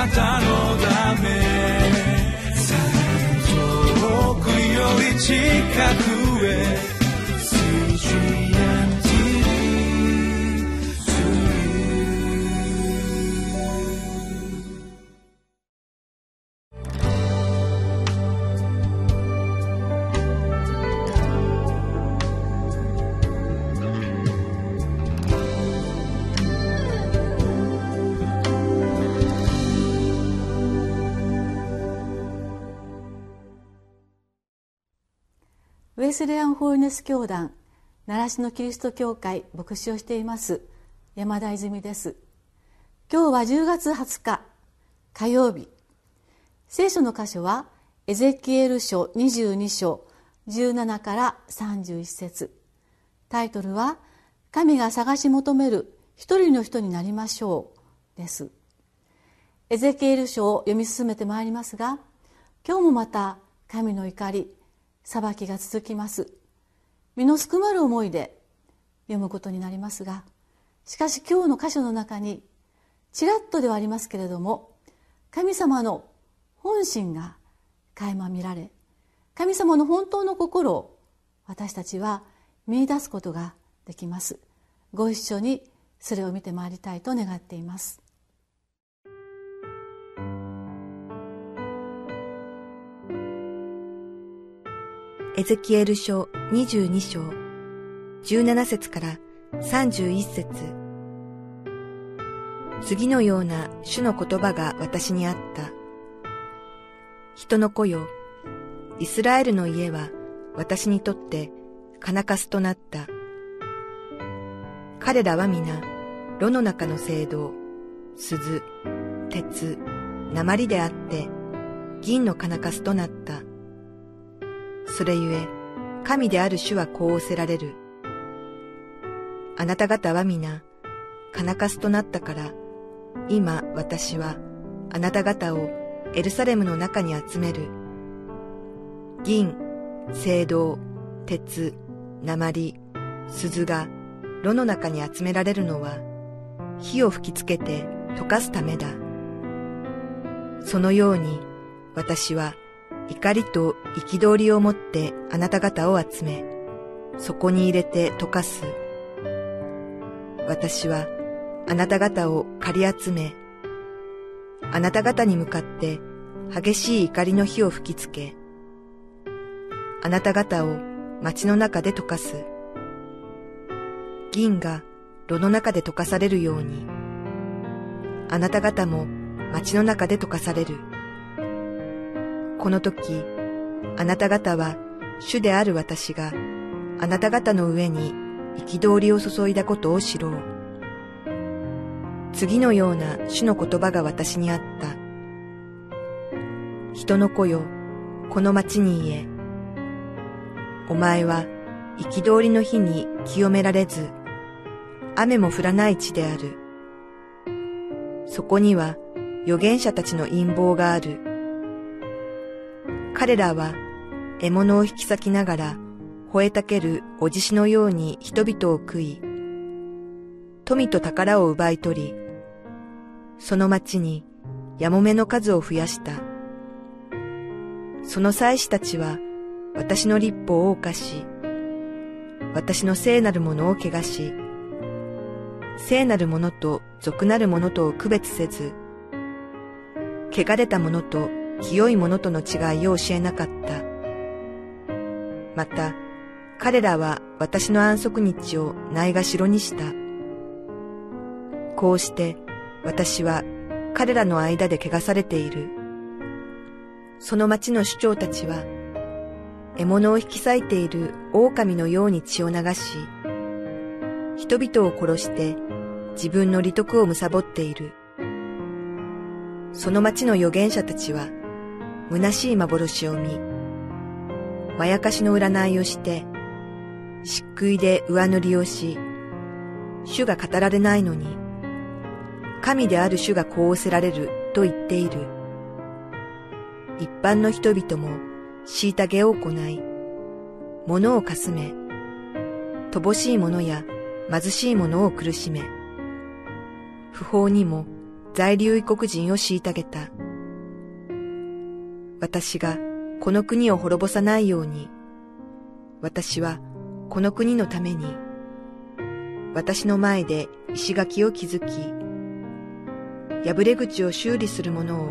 なたのため。遠くより近く。ウェスレアン・ホールネス教団習志野キリスト教会牧師をしています山田泉です。今日は10月20日火曜日。聖書の箇所はエゼキエル書22章17から31節。タイトルは「神が探し求める一人の人になりましょう」です。エゼキエル書を読み進めてまいりますが今日もまた神の怒り裁きが続きます。身のすくまる思いで読むことになりますがしかし今日の箇所の中にちらっとではありますけれども神様の本心が垣間見られ神様の本当の心を私たちは見いだすことができます。ご一緒にそれを見てまいりたいと願っています。エゼキエル書22章17節から31節次のような主の言葉が私にあった。人の子よ、イスラエルの家は私にとって金かすとなった。彼らは皆、炉の中の聖堂、鈴、鉄、鉛であって、銀の金かすとなった。それゆえ、神である主はこう仰せられる。あなた方は皆、金かすとなったから、今私はあなた方をエルサレムの中に集める。銀、青銅、鉄、鉛、鈴が炉の中に集められるのは、火を吹きつけて溶かすためだ。そのように私は怒りと憤りを持ってあなた方を集め、そこに入れて溶かす。私はあなた方を借り集め、あなた方に向かって激しい怒りの火を吹きつけ、あなた方を街の中で溶かす。銀が炉の中で溶かされるように、あなた方も街の中で溶かされる。この時、あなた方は主である私があなた方の上に憤りを注いだことを知ろう。次のような主の言葉が私にあった。人の子よ、この町に言え。お前は憤りの日に清められず、雨も降らない地である。そこには預言者たちの陰謀がある。彼らは獲物を引き裂きながら吠えたけるおじしのように人々を食い、富と宝を奪い取り、その町にやもめの数を増やした。その祭司たちは私の立法を犯し、私の聖なるものを汚し、聖なるものと俗なるものとを区別せず、汚れたものと清いものとの違いを教えなかった。また、彼らは私の安息日をないがしろにした。こうして私は彼らの間で汚されている。その町の首長たちは、獲物を引き裂いている狼のように血を流し、人々を殺して自分の利得を貪っている。その町の預言者たちは、虚しい幻を見、まやかしの占いをして、漆喰で上塗りをし、主が語られないのに、神である主がこう仰せられると言っている。一般の人々も虐げを行い、物をかすめ、乏しい者や貧しい者を苦しめ、不法にも在留異国人を虐げた。私がこの国を滅ぼさないように、私はこの国のために、私の前で石垣を築き、破れ口を修理する者を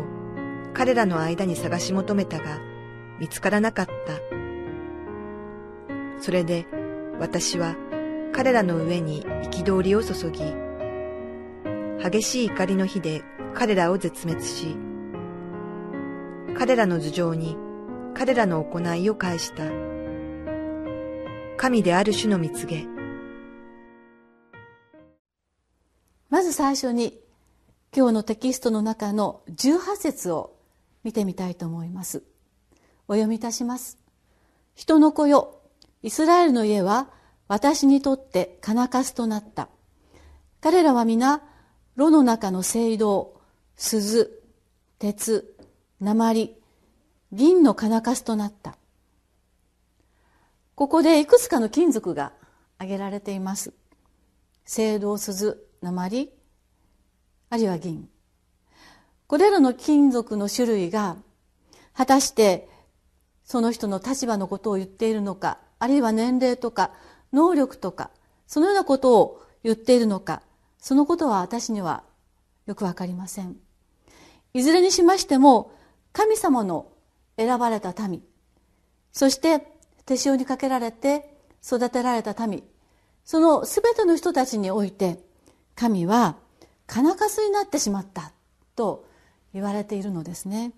彼らの間に探し求めたが見つからなかった。それで私は彼らの上に憤りを注ぎ、激しい怒りの火で彼らを絶滅し、彼らの頭上に彼らの行いを返した。神である種の蜜げ。まず最初に今日のテキストの中の18節を見てみたいと思います。お読みいたします。人の子よ、イスラエルの家は私にとって金かすとなった。彼らは皆、炉の中の聖堂、鈴、鉄、鉛、銀の金かすとなった。ここでいくつかの金属が挙げられています。青銅鈴、鉛、あるいは銀。これらの金属の種類が果たしてその人の立場のことを言っているのか、あるいは年齢とか能力とか、そのようなことを言っているのか、そのことは私にはよくわかりません。いずれにしましても、神様の選ばれた民、そして手塩にかけられて育てられた民、そのすべての人たちにおいて、神は金かすになってしまったと言われているのですね。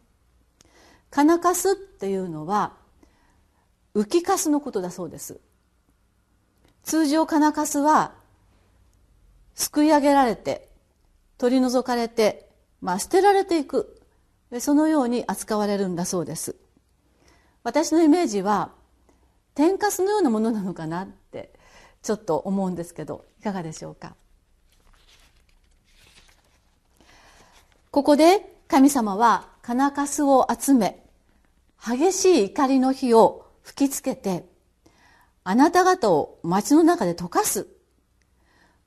金かすっていうのは浮きかすのことだそうです。通常金かすはすくい上げられて取り除かれて、まあ、捨てられていくそのように扱われるんだそうです私のイメージは天かすのようなものなのかなってちょっと思うんですけどいかがでしょうか？ここで神様は金かすを集め激しい怒りの火を吹きつけてあなた方を町の中で溶かす。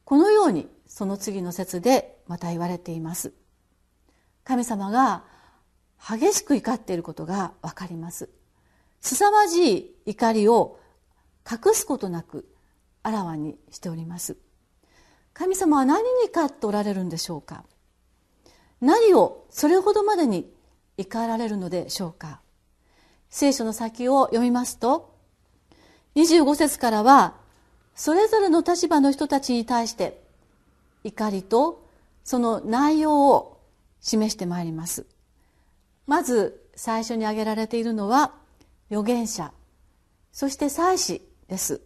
このようにその次の説でまた言われています。神様が激しく怒っていることがわかります。凄まじい怒りを隠すことなくあらわにしております。神様は何に怒っておられるんでしょうか？何をそれほどまでに怒られるのでしょうか？聖書の先を読みますと25節からはそれぞれの立場の人たちに対して怒りとその内容を示してまいりますまず最初に挙げられているのは預言者。そして祭司です。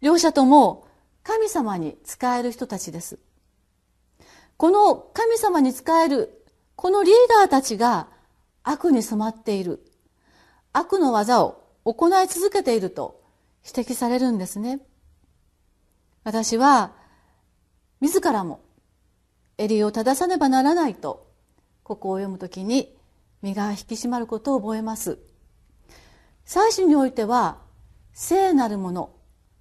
両者とも神様に仕える人たちです。この神様に仕えるこのリーダーたちが悪に染まっている。悪の技を行い続けていると指摘されるんですね。私は自らも襟を正さねばならないとここを読むときに身が引き締まることを覚えます。祭祀においては聖なるもの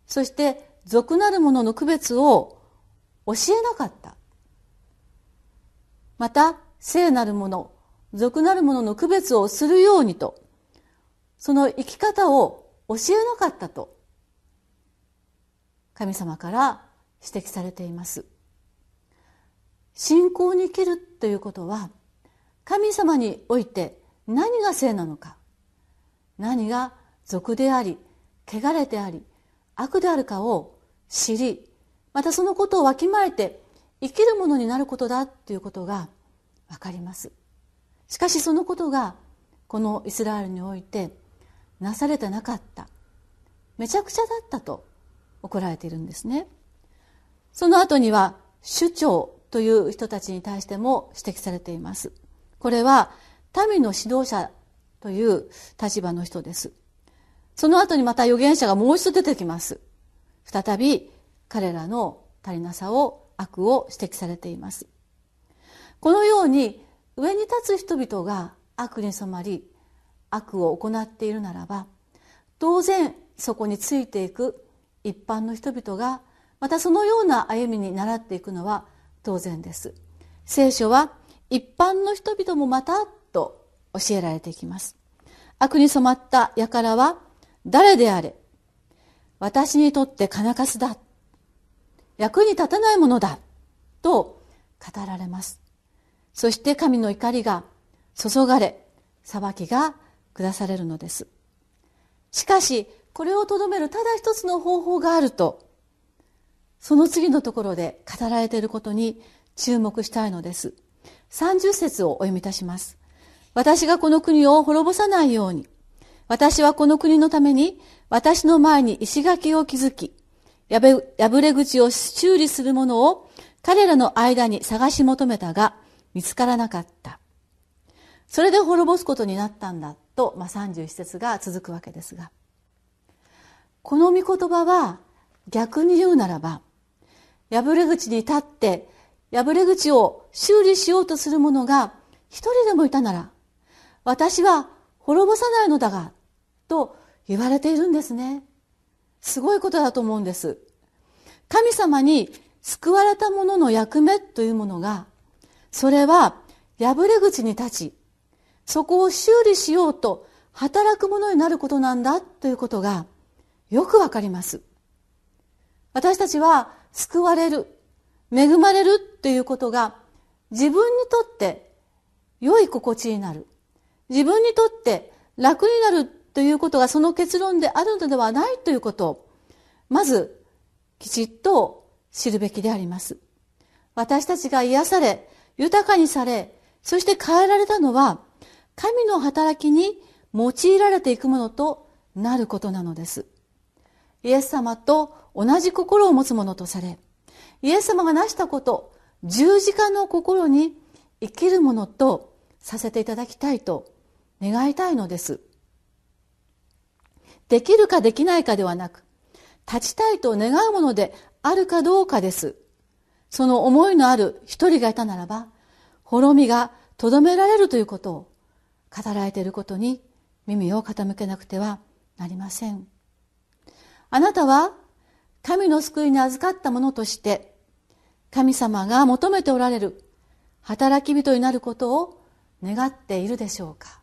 そして俗なるものの区別を教えなかった。また聖なるもの俗なるものの区別をするようにとその生き方を教えなかったと神様から指摘されています。信仰に生きるということは神様において何が聖なのか。何が俗であり汚れてあり悪であるかを知りまたそのことをわきまえて生きるものになることだということがわかります。しかしそのことがこのイスラエルにおいてなされてなかっためちゃくちゃだったと怒られているんですね。その後には首長という人たちに対しても指摘されています。これは民の指導者という立場の人です。その後にまた預言者がもう一度出てきます。再び彼らの足りなさを悪を指摘されています。このように上に立つ人々が悪に染まり悪を行っているならば当然そこについていく一般の人々がまたそのような歩みに倣っていくのは当然です。聖書は一般の人々もまたと教えられていきます。悪に染まった輩は誰であれ私にとって金かすだ役に立たないものだと語られます。そして神の怒りが注がれ裁きが下されるのです。しかしこれをとどめるただ一つの方法があるとその次のところで語られていることに注目したいのです。30節をお読みいたします。私がこの国を滅ぼさないように。私はこの国のために私の前に石垣を築き破れ口を修理するものを彼らの間に探し求めたが見つからなかった。それで滅ぼすことになったんだと、まあ、31節が続くわけですが。この御言葉は逆に言うならば破れ口に立って破れ口を修理しようとする者が一人でもいたなら私は滅ぼさないのだがと言われているんですね。すごいことだと思うんです。神様に救われた者の役目というものがそれは破れ口に立ちそこを修理しようと働く者になることなんだということがよくわかります。私たちは救われる恵まれるということが自分にとって良い心地になる。自分にとって楽になるということがその結論であるのではないということをまずきちっと知るべきであります。私たちが癒され豊かにされそして変えられたのは神の働きに用いられていくものとなることなのです。イエス様と同じ心を持つものとされイエス様が成したこと十字架の心に生きるものとさせていただきたいと願いたいのです。できるかできないかではなく立ちたいと願うものであるかどうかです。その思いのある一人がいたならば滅びがとどめられるということを語られていることに耳を傾けなくてはなりません。あなたは神の救いに預かった者として神様が求めておられる働き人になることを願っているでしょうか？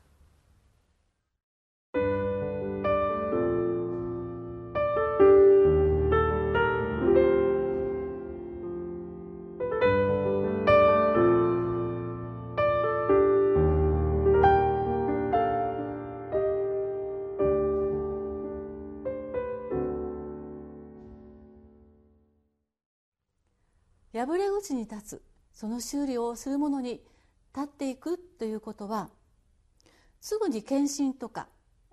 破れ口に立つその修理をする者に立っていくということはすぐに献身とか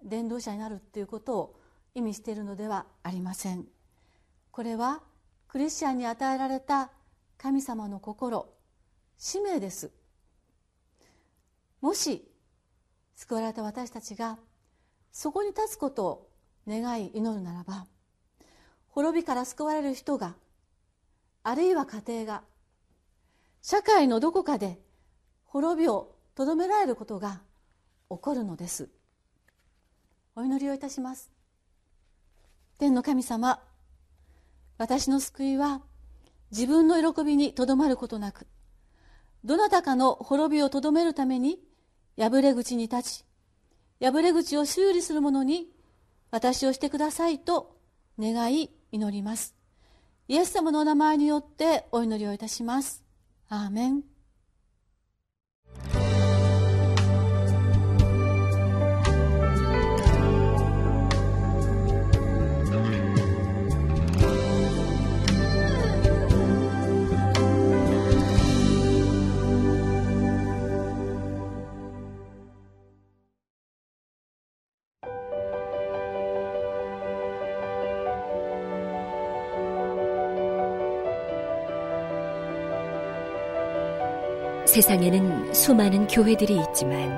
伝道者になるということを意味しているのではありません。これはクリスチャンに与えられた神様の心使命です。もし救われた私たちがそこに立つことを願い祈るならば滅びから救われる人があるいは家庭が社会のどこかで滅びをとどめられることが起こるのです。お祈りをいたします。天の神様私の救いは自分の喜びにとどまることなくどなたかの滅びをとどめるために破れ口に立ち破れ口を修理する者に私をしてくださいと願い祈ります。イエス様のお名前によってお祈りをいたします。アーメン。 세상에는 수많은 교회들이 있지만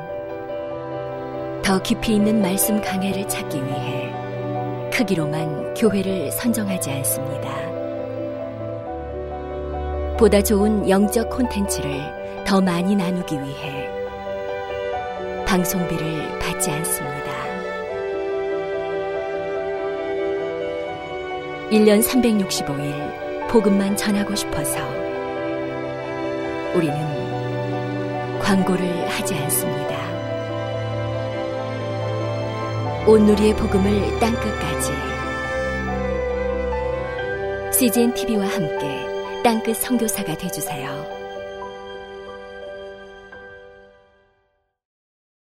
더 깊이 있는 말씀 강해를 찾기 위해 크기로만 교회를 선정하지 않습니다. 보다 좋은 영적 콘텐츠를 더 많이 나누기 위해 방송비를 받지 않습니다. 1년 365일 복음만 전하고 싶어서 우리는 광고를 하지 않습니다. 온누리의 복음을 땅끝까지 CGN TV와 함께 땅끝 성교사가 되주세요